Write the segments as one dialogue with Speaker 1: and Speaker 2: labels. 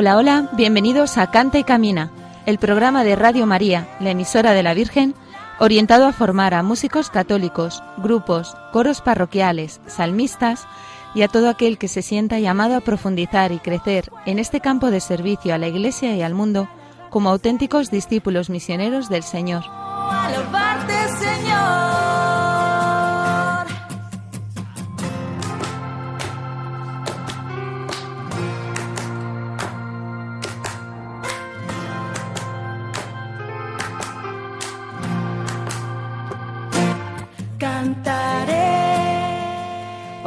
Speaker 1: Hola, hola, bienvenidos a Canta y Camina, el programa de Radio María, la emisora de la Virgen, orientado a formar a músicos católicos, grupos, coros parroquiales, salmistas y a todo aquel que se sienta llamado a profundizar y crecer en este campo de servicio a la Iglesia y al mundo como auténticos discípulos misioneros del Señor.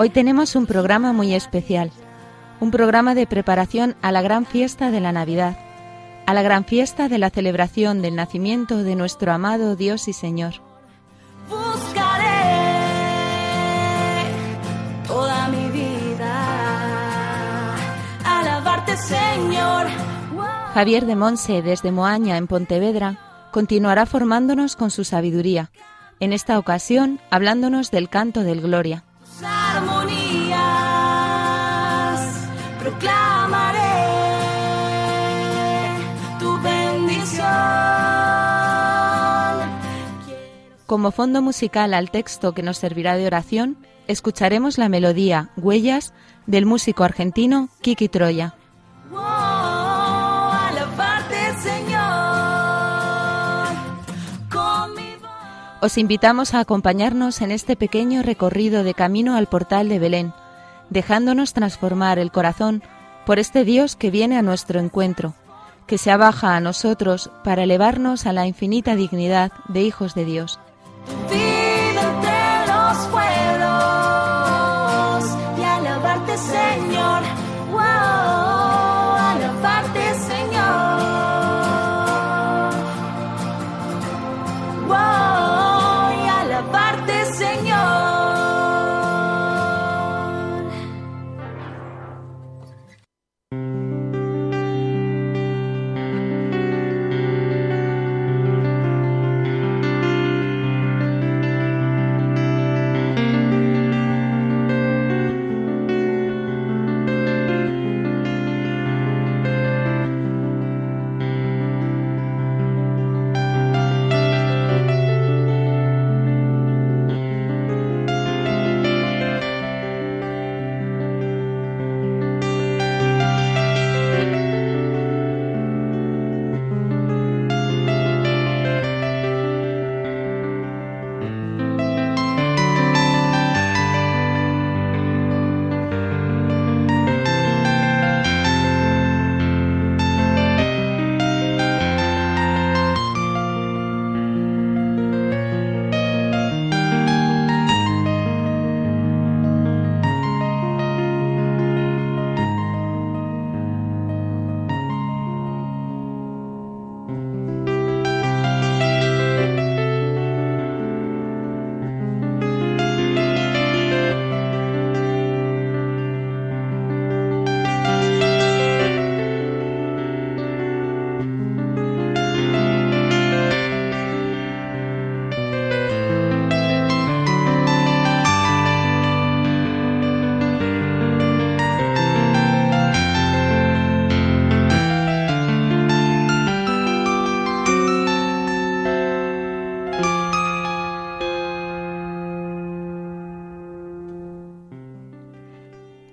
Speaker 1: Hoy tenemos un programa muy especial, un programa de preparación a la gran fiesta de la Navidad, a la gran fiesta de la celebración del nacimiento de nuestro amado Dios y Señor.
Speaker 2: Buscaré toda mi vida. Alabarte, Señor. Wow.
Speaker 1: Javier de Monse, desde Moaña, en Pontevedra, continuará formándonos con su sabiduría, en esta ocasión hablándonos del canto del Gloria.
Speaker 2: Tus armonías proclamaré tu bendición.
Speaker 1: Como fondo musical al texto que nos servirá de oración, escucharemos la melodía Huellas del músico argentino Kiki Troya. Os invitamos a acompañarnos en este pequeño recorrido de camino al portal de Belén, dejándonos transformar el corazón por este Dios que viene a nuestro encuentro, que se abaja a nosotros para elevarnos a la infinita dignidad de hijos de Dios.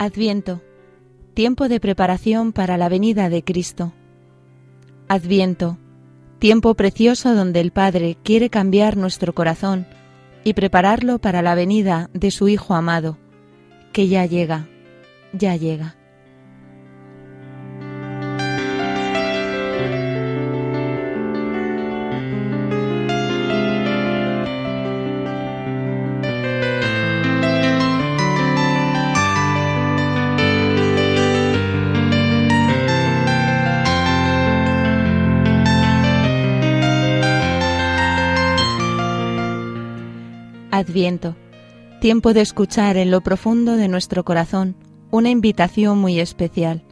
Speaker 3: Adviento, tiempo de preparación para la venida de Cristo. Adviento, tiempo precioso donde el Padre quiere cambiar nuestro corazón y prepararlo para la venida de su Hijo amado, que ya llega, ya llega. Adviento, tiempo de escuchar en lo profundo de nuestro corazón una invitación muy especial,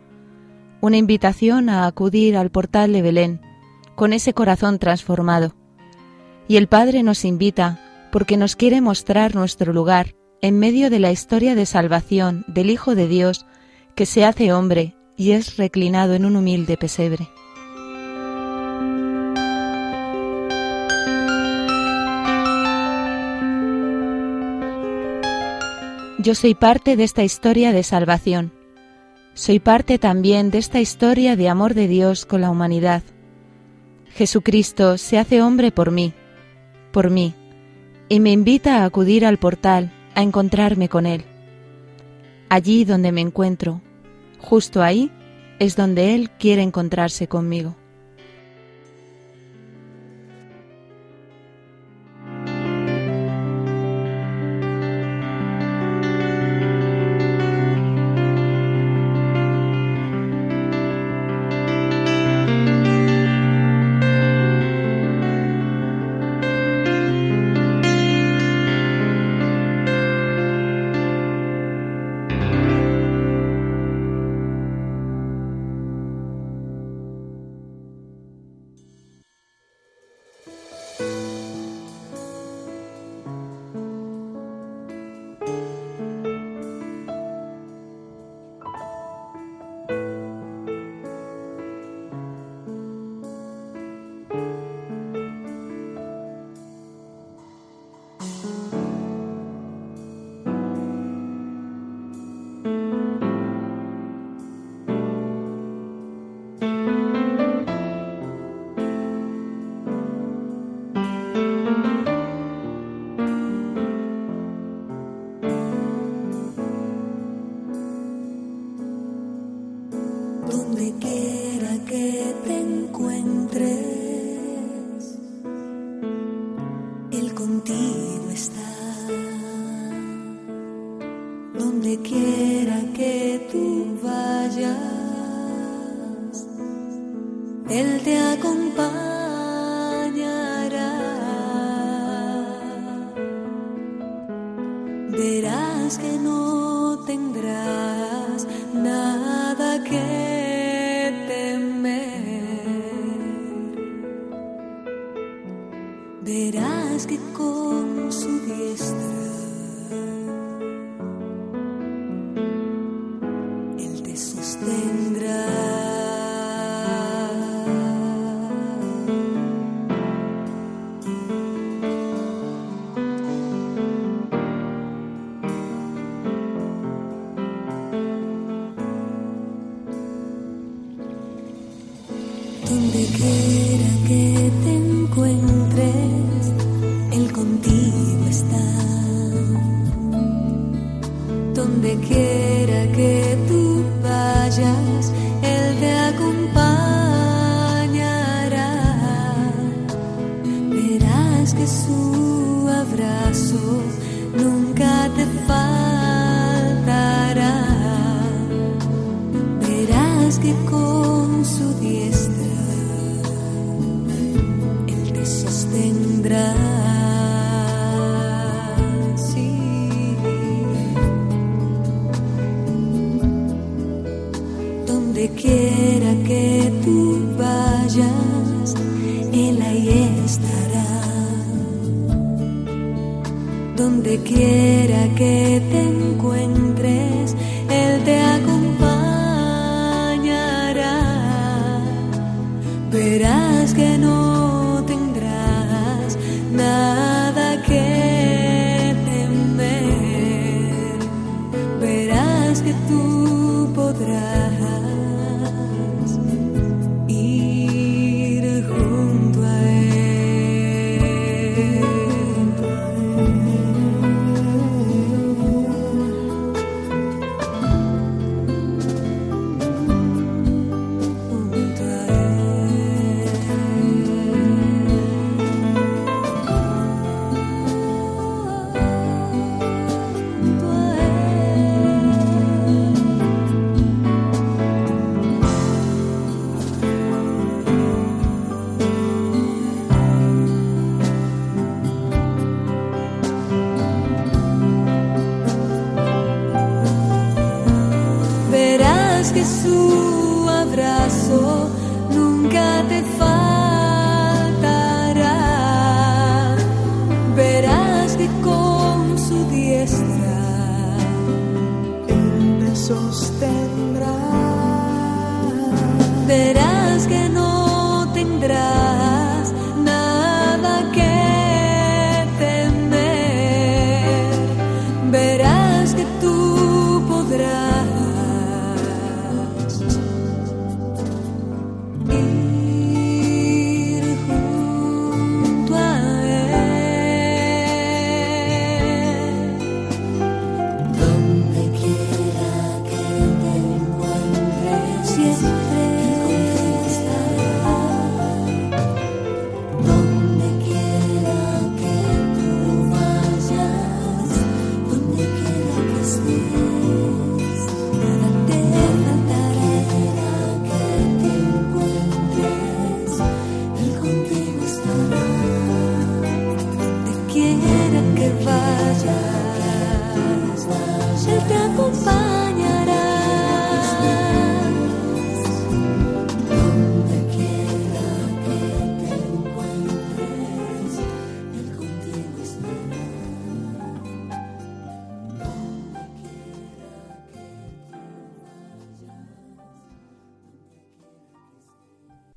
Speaker 3: una invitación a acudir al portal de Belén con ese corazón transformado. Y el Padre nos invita porque nos quiere mostrar nuestro lugar en medio de la historia de salvación del Hijo de Dios que se hace hombre y es reclinado en un humilde pesebre. Yo soy parte de esta historia de salvación. Soy parte también de esta historia de amor de Dios con la humanidad. Jesucristo se hace hombre por mí, por mí, y me invita a acudir al portal, a encontrarme con Él. Allí donde me encuentro, justo ahí, es donde Él quiere encontrarse conmigo. Que te encuentres. donde quiera que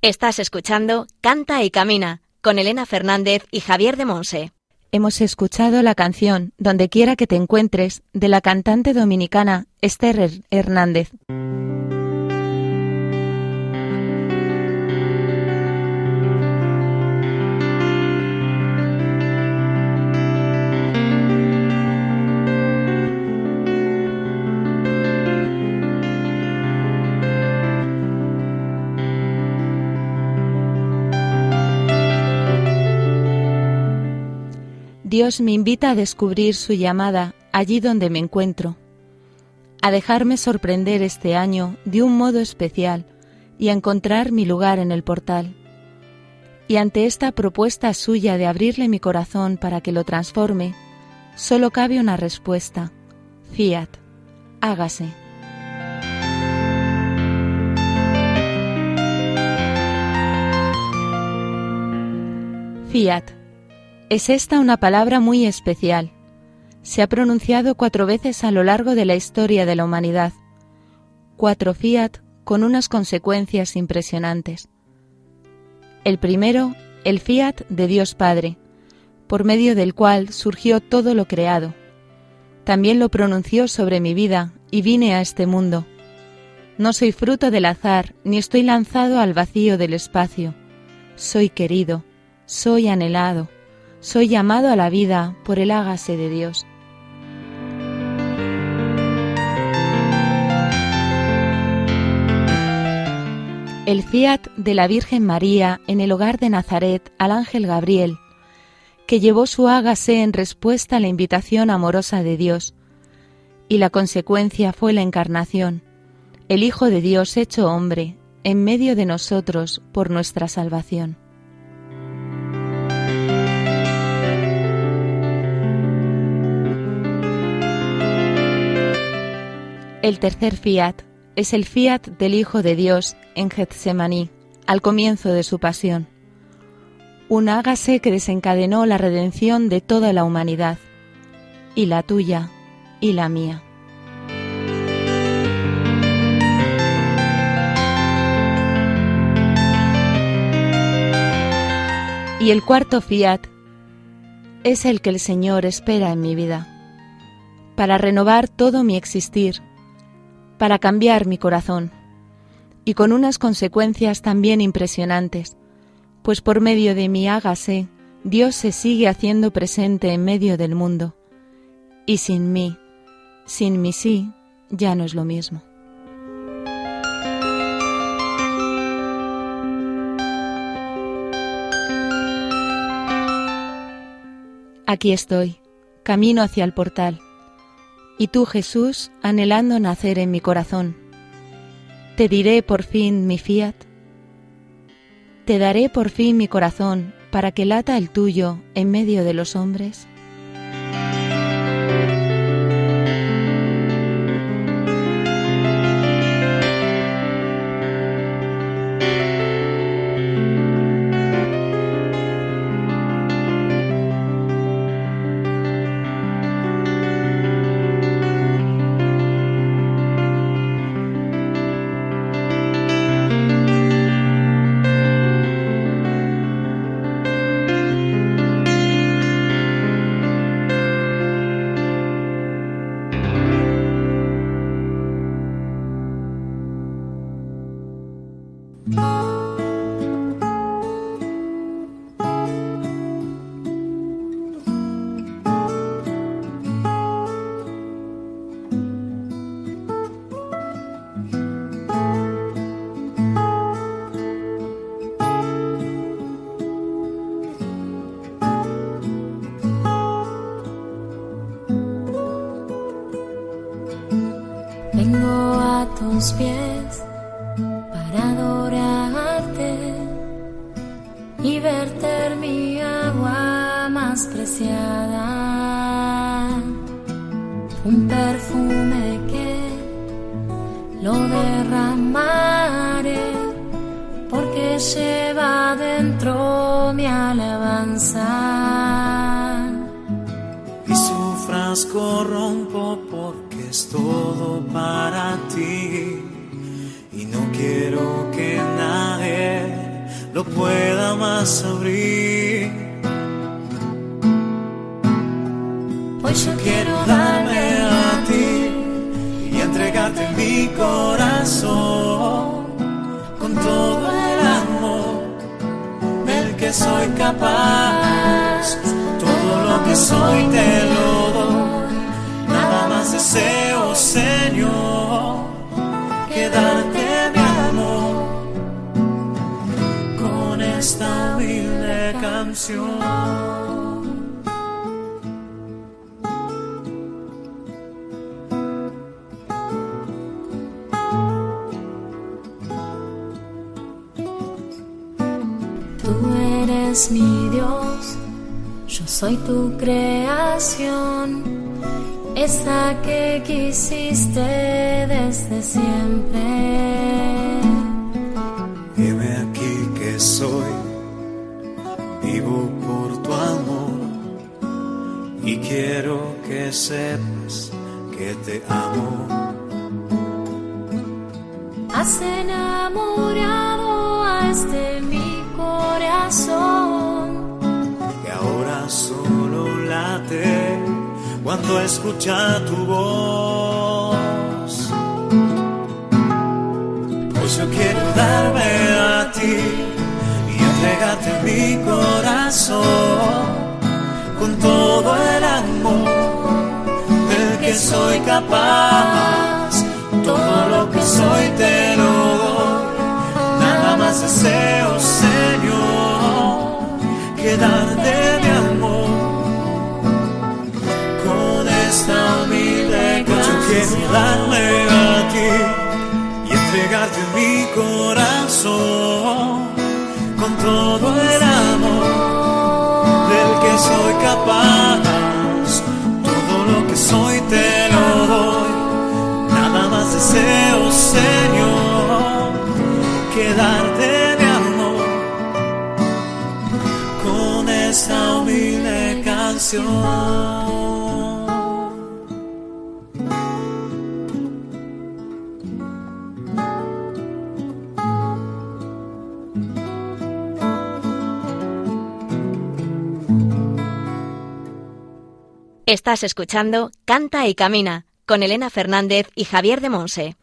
Speaker 4: Estás escuchando Canta y Camina con Elena Fernández y Javier de Monse.
Speaker 1: Hemos escuchado la canción Donde quiera que te encuentres de la cantante dominicana Esther Her- Hernández. Dios me invita a descubrir su llamada allí donde me encuentro, a dejarme sorprender este año de un modo especial y a encontrar mi lugar en el portal. Y ante esta propuesta suya de abrirle mi corazón para que lo transforme, solo cabe una respuesta. Fiat, hágase. Fiat. Es esta una palabra muy especial. Se ha pronunciado cuatro veces a lo largo de la historia de la humanidad. Cuatro fiat con unas consecuencias impresionantes. El primero, el fiat de Dios Padre, por medio del cual surgió todo lo creado. También lo pronunció sobre mi vida y vine a este mundo. No soy fruto del azar, ni estoy lanzado al vacío del espacio. Soy querido, soy anhelado, soy llamado a la vida por el hágase de Dios. El fiat de la Virgen María en el hogar de Nazaret al ángel Gabriel, que llevó su hágase en respuesta a la invitación amorosa de Dios, y la consecuencia fue la encarnación, el Hijo de Dios hecho hombre, en medio de nosotros por nuestra salvación. El tercer fiat es el fiat del Hijo de Dios en Getsemaní, al comienzo de su pasión. Un hágase que desencadenó la redención de toda la humanidad, y la tuya y la mía. Y el cuarto fiat es el que el Señor espera en mi vida, para renovar todo mi existir, para cambiar mi corazón, y con unas consecuencias también impresionantes, pues por medio de mi hágase, Dios se sigue haciendo presente en medio del mundo, y sin mí, sin mi sí, ya no es lo mismo. Aquí estoy, camino hacia el portal, y tú, Jesús, anhelando nacer en mi corazón. Te diré por fin mi fiat. Te daré por fin mi corazón para que lata el tuyo en medio de los hombres.
Speaker 2: Eres mi Dios, yo soy tu creación, esa que quisiste desde siempre.
Speaker 5: Heme aquí que soy, vivo por tu amor y quiero que sepas que te amo. Escucha tu voz. Pues yo quiero darme a ti y entregarte mi corazón con todo el amor del que soy capaz. Todo lo que soy te lo doy. Nada más deseo, Señor, que darte canción. Yo quiero darme a ti y entregarte mi corazón con todo el amor del que soy capaz. Todo lo que soy te lo doy. Nada más deseo, Señor, que darte mi amor con esta humilde canción.
Speaker 4: Estás escuchando Canta y Camina con Elena Fernández y Javier de Monse.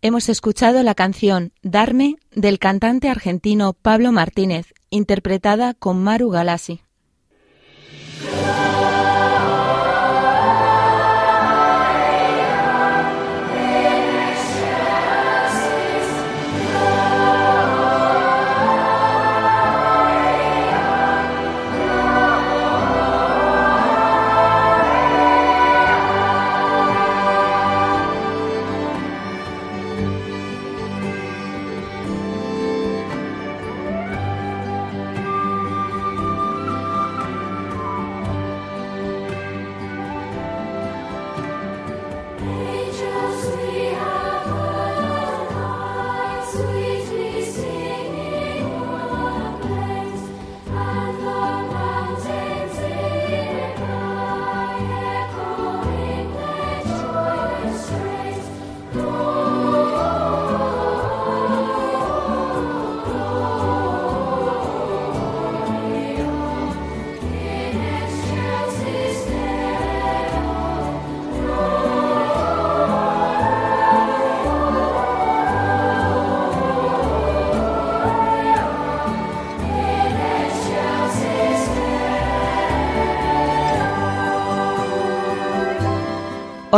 Speaker 1: Hemos escuchado la canción Darme del cantante argentino Pablo Martínez, interpretada con Maru Galassi.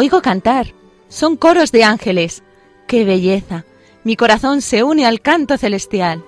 Speaker 1: Oigo cantar. Son coros de ángeles. ¡Qué belleza! Mi corazón se une al canto celestial.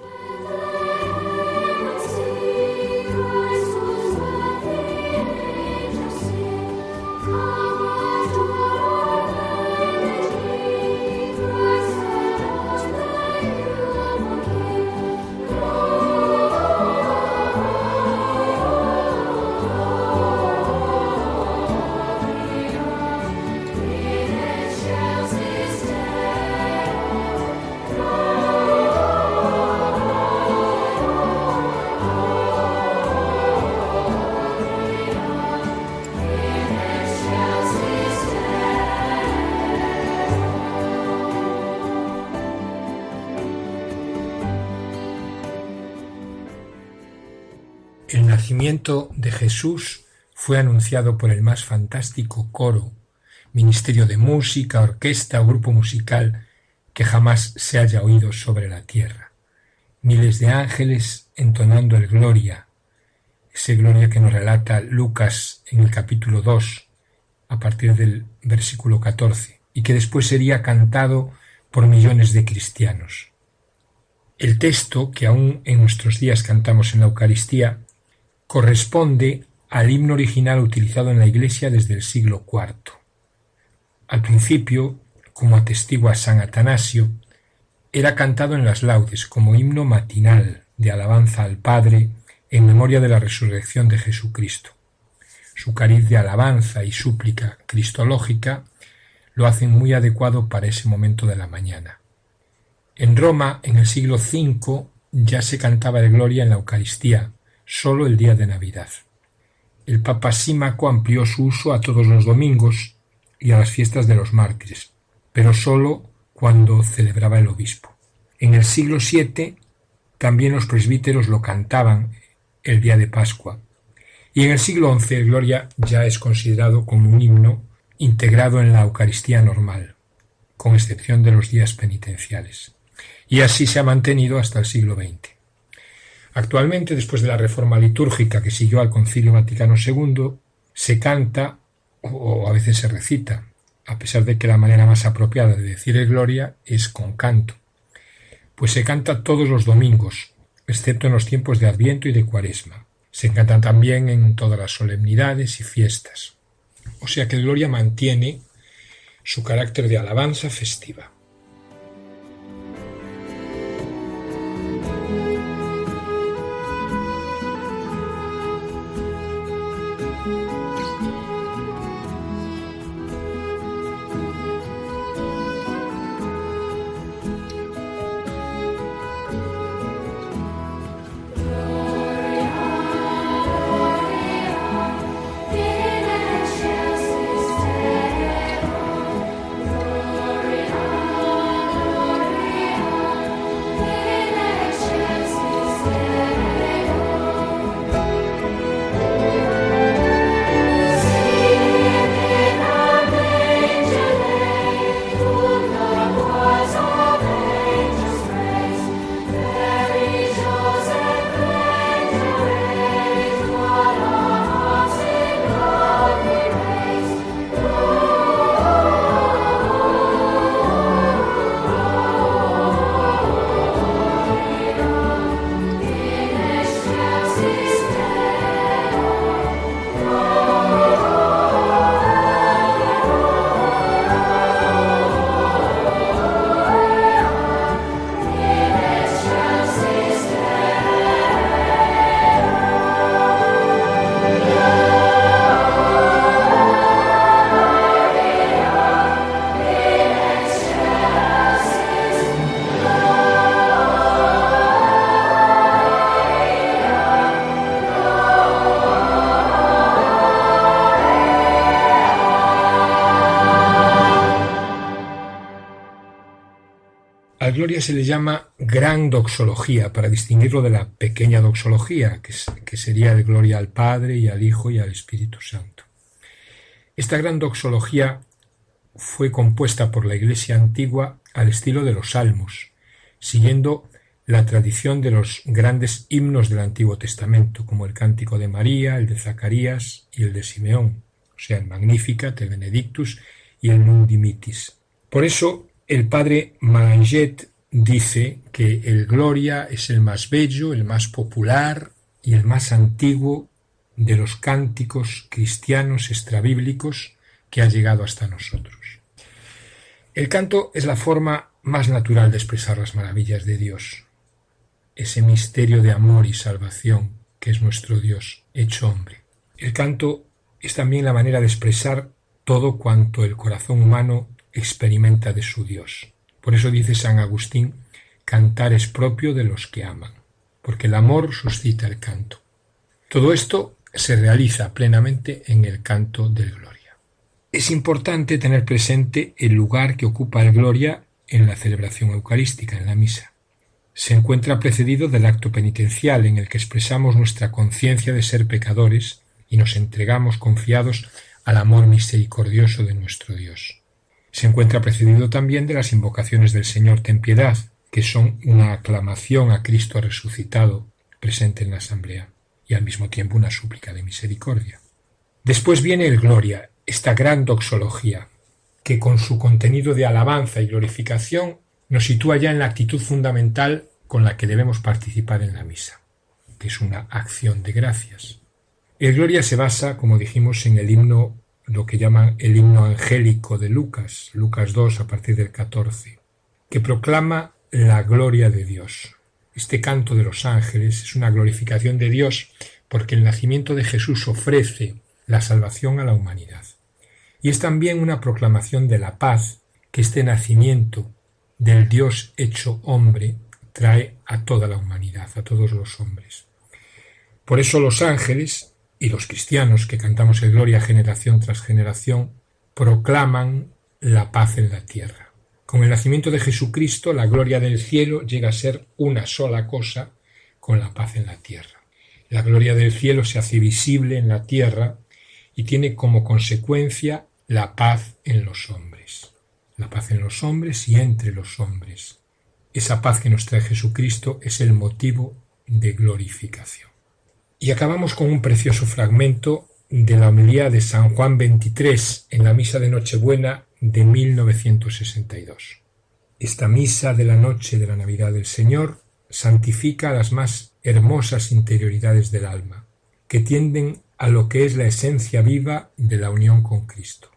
Speaker 6: Nacimiento de Jesús fue anunciado por el más fantástico coro, ministerio de música, orquesta o grupo musical que jamás se haya oído sobre la tierra. Miles de ángeles entonando el Gloria, ese Gloria que nos relata Lucas en el capítulo 2, a partir del versículo 14, y que después sería cantado por millones de cristianos. El texto que aún en nuestros días cantamos en la Eucaristía corresponde al himno original utilizado en la Iglesia desde el siglo IV. Al principio, como atestigua San Atanasio, era cantado en las laudes como himno matinal de alabanza al Padre en memoria de la resurrección de Jesucristo. Su cariz de alabanza y súplica cristológica lo hacen muy adecuado para ese momento de la mañana. En Roma, en el siglo V, ya se cantaba de gloria en la Eucaristía, solo el día de Navidad. El Papa Símaco amplió su uso a todos los domingos y a las fiestas de los mártires, pero solo cuando celebraba el obispo. En el siglo VII también los presbíteros lo cantaban el día de Pascua, y en el siglo XI Gloria ya es considerado como un himno integrado en la Eucaristía normal, con excepción de los días penitenciales. Y así se ha mantenido hasta el siglo XX. Actualmente, después de la reforma litúrgica que siguió al Concilio Vaticano II, se canta o a veces se recita, a pesar de que la manera más apropiada de decir el Gloria es con canto, pues se canta todos los domingos, excepto en los tiempos de Adviento y de Cuaresma. Se canta también en todas las solemnidades y fiestas. O sea que el Gloria mantiene su carácter de alabanza festiva. Gloria se le llama gran doxología para distinguirlo de la pequeña doxología, que, que sería el gloria al Padre y al Hijo y al Espíritu Santo. Esta gran doxología fue compuesta por la Iglesia antigua al estilo de los salmos, siguiendo la tradición de los grandes himnos del Antiguo Testamento, como el Cántico de María, el de Zacarías y el de Simeón, o sea, el Magnificat, el Benedictus y el Nundimitis. Por eso el padre Malanget dice que el Gloria es el más bello, el más popular y el más antiguo de los cánticos cristianos extrabíblicos que ha llegado hasta nosotros. El canto es la forma más natural de expresar las maravillas de Dios, ese misterio de amor y salvación que es nuestro Dios hecho hombre. El canto es también la manera de expresar todo cuanto el corazón humano experimenta de su Dios. Por eso dice San Agustín, cantar es propio de los que aman, porque el amor suscita el canto. Todo esto se realiza plenamente en el canto del Gloria. Es importante tener presente el lugar que ocupa el Gloria en la celebración eucarística, en la misa. Se encuentra precedido del acto penitencial en el que expresamos nuestra conciencia de ser pecadores y nos entregamos confiados al amor misericordioso de nuestro Dios. Se encuentra precedido también de las invocaciones del Señor ten piedad, que son una aclamación a Cristo resucitado presente en la asamblea y al mismo tiempo una súplica de misericordia. Después viene el Gloria, esta gran doxología, que con su contenido de alabanza y glorificación nos sitúa ya en la actitud fundamental con la que debemos participar en la misa, que es una acción de gracias. El Gloria se basa, como dijimos, en el himno lo que llaman el himno angélico de Lucas, Lucas 2 a partir del 14, que proclama la gloria de Dios. Este canto de los ángeles es una glorificación de Dios porque el nacimiento de Jesús ofrece la salvación a la humanidad. Y es también una proclamación de la paz que este nacimiento del Dios hecho hombre trae a toda la humanidad, a todos los hombres. Por eso los ángeles y los cristianos que cantamos el Gloria generación tras generación proclaman la paz en la tierra. Con el nacimiento de Jesucristo, la gloria del cielo llega a ser una sola cosa con la paz en la tierra. La gloria del cielo se hace visible en la tierra y tiene como consecuencia la paz en los hombres. La paz en los hombres y entre los hombres. Esa paz que nos trae Jesucristo es el motivo de glorificación. Y acabamos con un precioso fragmento de la homilía de San Juan XXIII en la misa de Nochebuena de 1962. Esta misa de la noche de la Navidad del Señor santifica las más hermosas interioridades del alma, que tienden a lo que es la esencia viva de la unión con Cristo.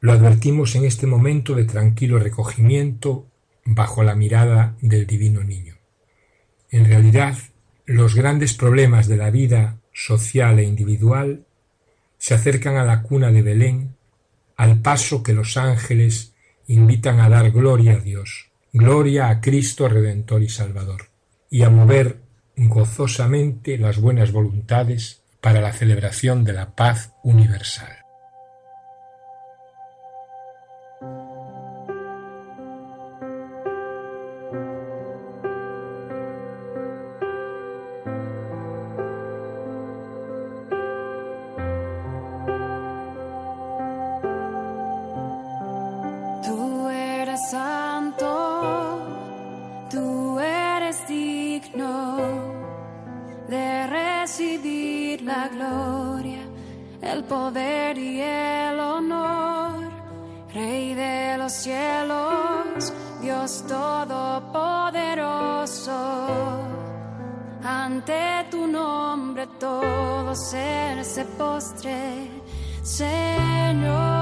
Speaker 6: Lo advertimos en este momento de tranquilo recogimiento bajo la mirada del divino niño. En realidad, los grandes problemas de la vida social e individual se acercan a la cuna de Belén al paso que los ángeles invitan a dar gloria a Dios, gloria a Cristo Redentor y Salvador, y a mover gozosamente las buenas voluntades para la celebración de la paz universal.
Speaker 2: el poder y el honor, Rey de los cielos, Dios todopoderoso. Ante tu nombre todo ser se postre, Señor.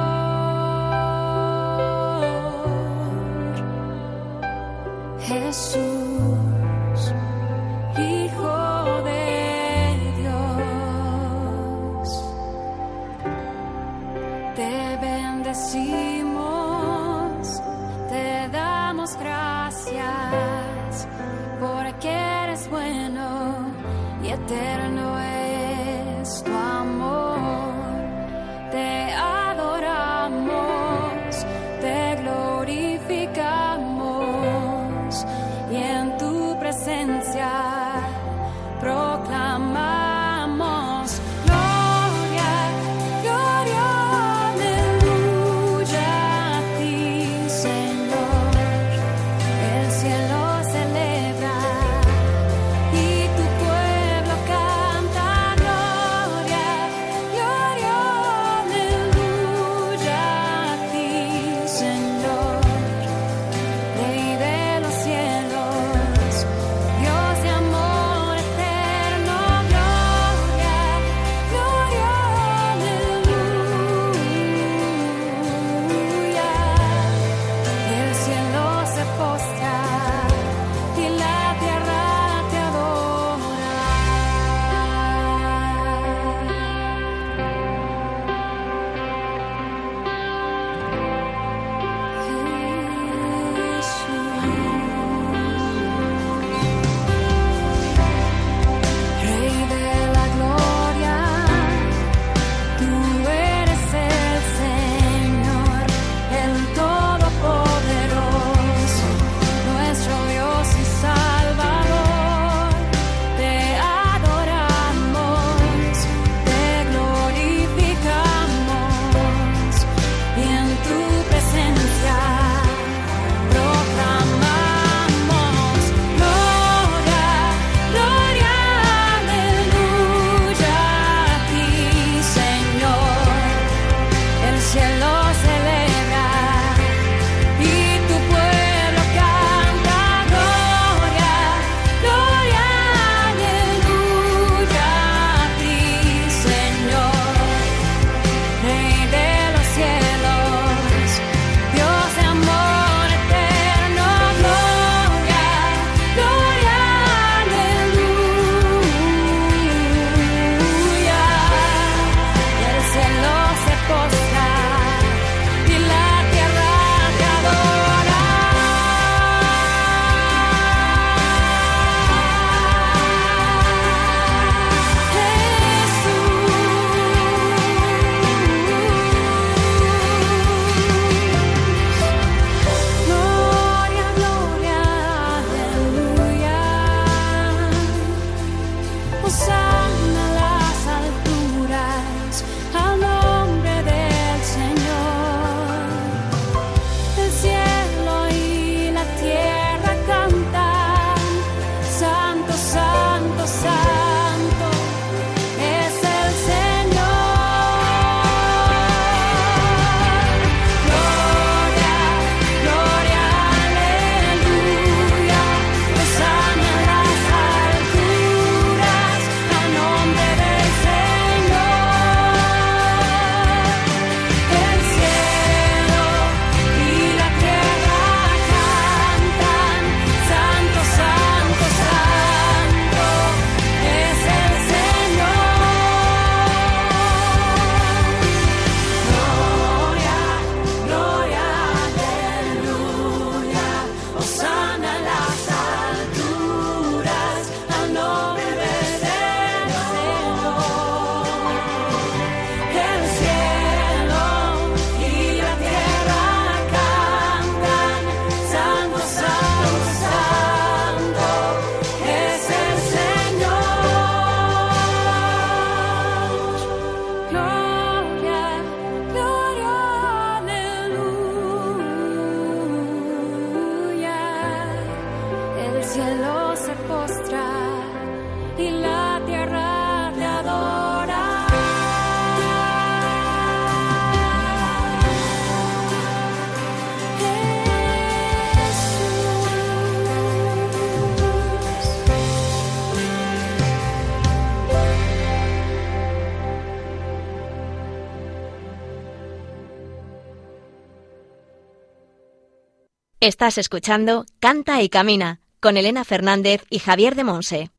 Speaker 4: Estás escuchando Canta y Camina con Elena Fernández y Javier de Monse.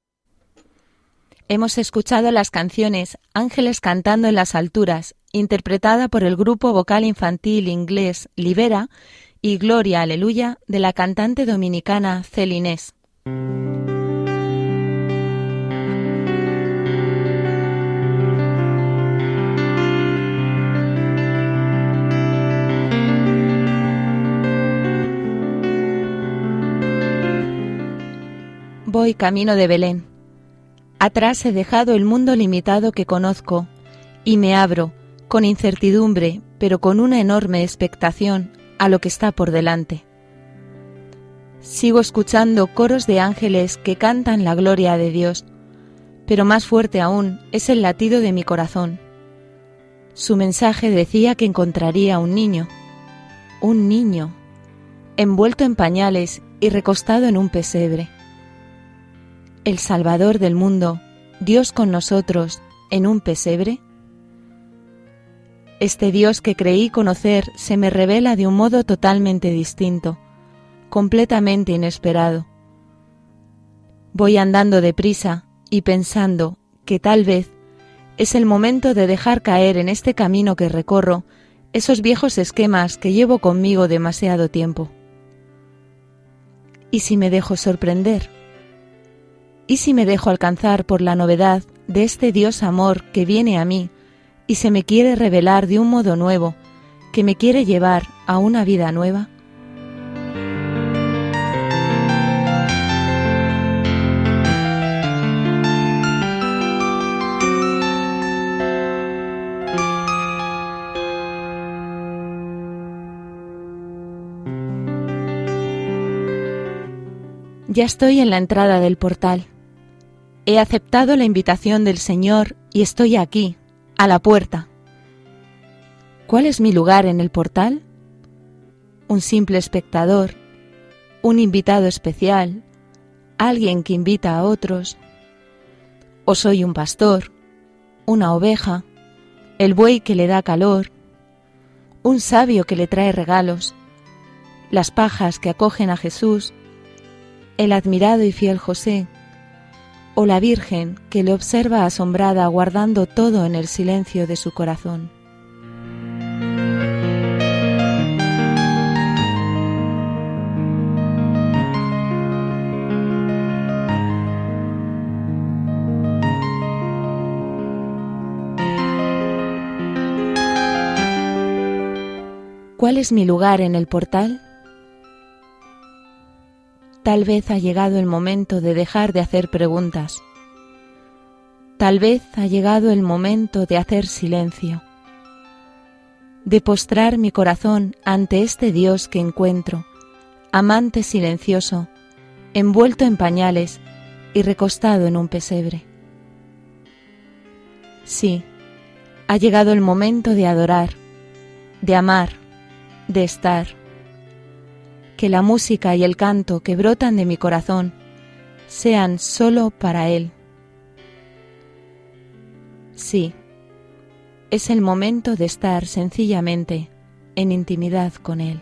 Speaker 1: Hemos escuchado las canciones Ángeles cantando en las alturas, interpretada por el grupo vocal infantil inglés Libera, y Gloria Aleluya de la cantante dominicana Celinés. Voy camino de Belén. Atrás he dejado el mundo limitado que conozco y me abro, con incertidumbre, pero con una enorme expectación, a lo que está por delante. Sigo escuchando coros de ángeles que cantan la gloria de Dios, pero más fuerte aún es el latido de mi corazón. Su mensaje decía que encontraría un niño, un niño, envuelto en pañales y recostado en un pesebre el Salvador del mundo, Dios con nosotros, en un pesebre? Este Dios que creí conocer se me revela de un modo totalmente distinto, completamente inesperado. Voy andando deprisa y pensando que tal vez es el momento de dejar caer en este camino que recorro esos viejos esquemas que llevo conmigo demasiado tiempo. ¿Y si me dejo sorprender? ¿Y si me dejo alcanzar por la novedad de este Dios amor que viene a mí y se me quiere revelar de un modo nuevo, que me quiere llevar a una vida nueva? Ya estoy en la entrada del portal. He aceptado la invitación del Señor y estoy aquí, a la puerta. ¿Cuál es mi lugar en el portal? Un simple espectador, un invitado especial, alguien que invita a otros. ¿O soy un pastor, una oveja, el buey que le da calor, un sabio que le trae regalos, las pajas que acogen a Jesús, el admirado y fiel José, o la Virgen que le observa asombrada guardando todo en el silencio de su corazón. ¿Cuál es mi lugar en el portal? Tal vez ha llegado el momento de dejar de hacer preguntas. Tal vez ha llegado el momento de hacer silencio, de postrar mi corazón ante este Dios que encuentro, amante silencioso, envuelto en pañales y recostado en un pesebre. Sí, ha llegado el momento de adorar, de amar, de estar que la música y el canto que brotan de mi corazón sean solo para Él. Sí, es el momento de estar sencillamente en intimidad con Él.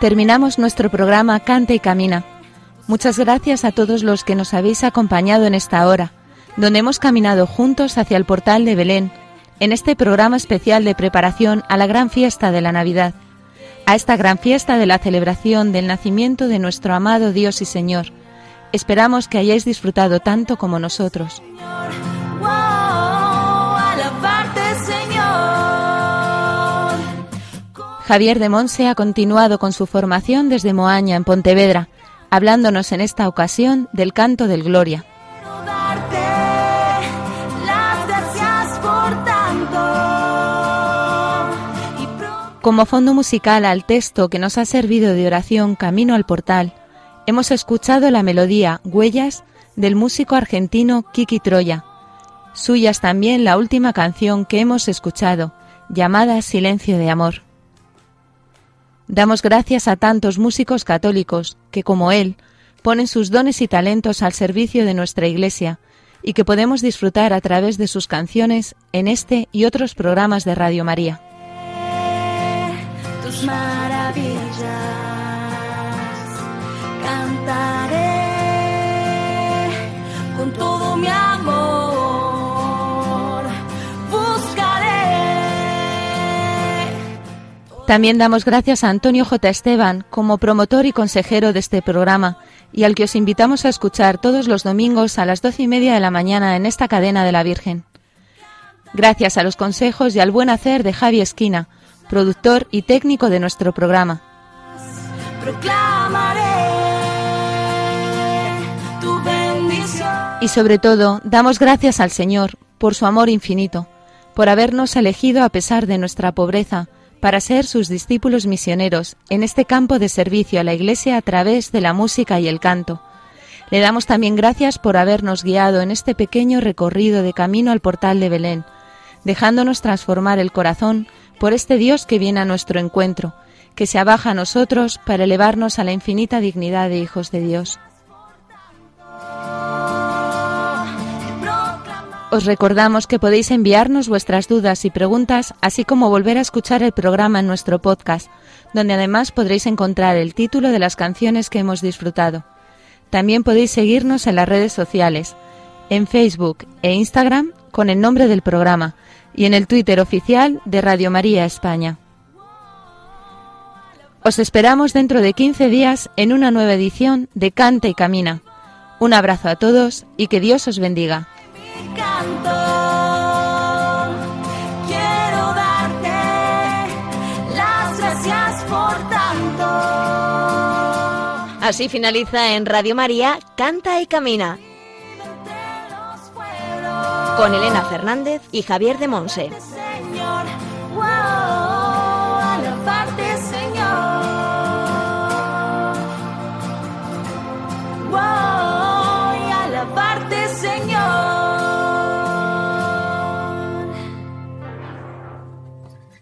Speaker 1: Terminamos nuestro programa Canta y Camina. Muchas gracias a todos los que nos habéis acompañado en esta hora, donde hemos caminado juntos hacia el portal de Belén, en este programa especial de preparación a la gran fiesta de la Navidad. a esta gran fiesta de la celebración del nacimiento de nuestro amado Dios y Señor. Esperamos que hayáis disfrutado tanto como nosotros. Javier de Monse ha continuado con su formación desde Moaña, en Pontevedra, hablándonos en esta ocasión del canto del Gloria. Como fondo musical al texto que nos ha servido de oración Camino al Portal, hemos escuchado la melodía Huellas del músico argentino Kiki Troya. Suya es también la última canción que hemos escuchado, llamada Silencio de Amor. Damos gracias a tantos músicos católicos que, como él, ponen sus dones y talentos al servicio de nuestra Iglesia y que podemos disfrutar a través de sus canciones en este y otros programas de Radio María.
Speaker 2: tus maravillas.
Speaker 1: También damos gracias a Antonio J. Esteban como promotor y consejero de este programa y al que os invitamos a escuchar todos los domingos a las doce y media de la mañana en esta cadena de la Virgen. Gracias a los consejos y al buen hacer de Javi Esquina, productor y técnico de nuestro programa. Y sobre todo, damos gracias al Señor por su amor infinito, por habernos elegido a pesar de nuestra pobreza, para ser sus discípulos misioneros en este campo de servicio a la Iglesia a través de la música y el canto. Le damos también gracias por habernos guiado en este pequeño recorrido de camino al portal de Belén, dejándonos transformar el corazón por este Dios que viene a nuestro encuentro, que se abaja a nosotros para elevarnos a la infinita dignidad de hijos de Dios. Os recordamos que podéis enviarnos vuestras dudas y preguntas, así como volver a escuchar el programa en nuestro podcast, donde además podréis encontrar el título de las canciones que hemos disfrutado. También podéis seguirnos en las redes sociales, en Facebook e Instagram con el nombre del programa y en el Twitter oficial de Radio María España. Os esperamos dentro de 15 días en una nueva edición de Canta y Camina. Un abrazo a todos y que Dios os bendiga.
Speaker 2: Quiero darte las gracias por tanto.
Speaker 4: Así finaliza en Radio María Canta y Camina con Elena Fernández y Javier de Monse.
Speaker 2: se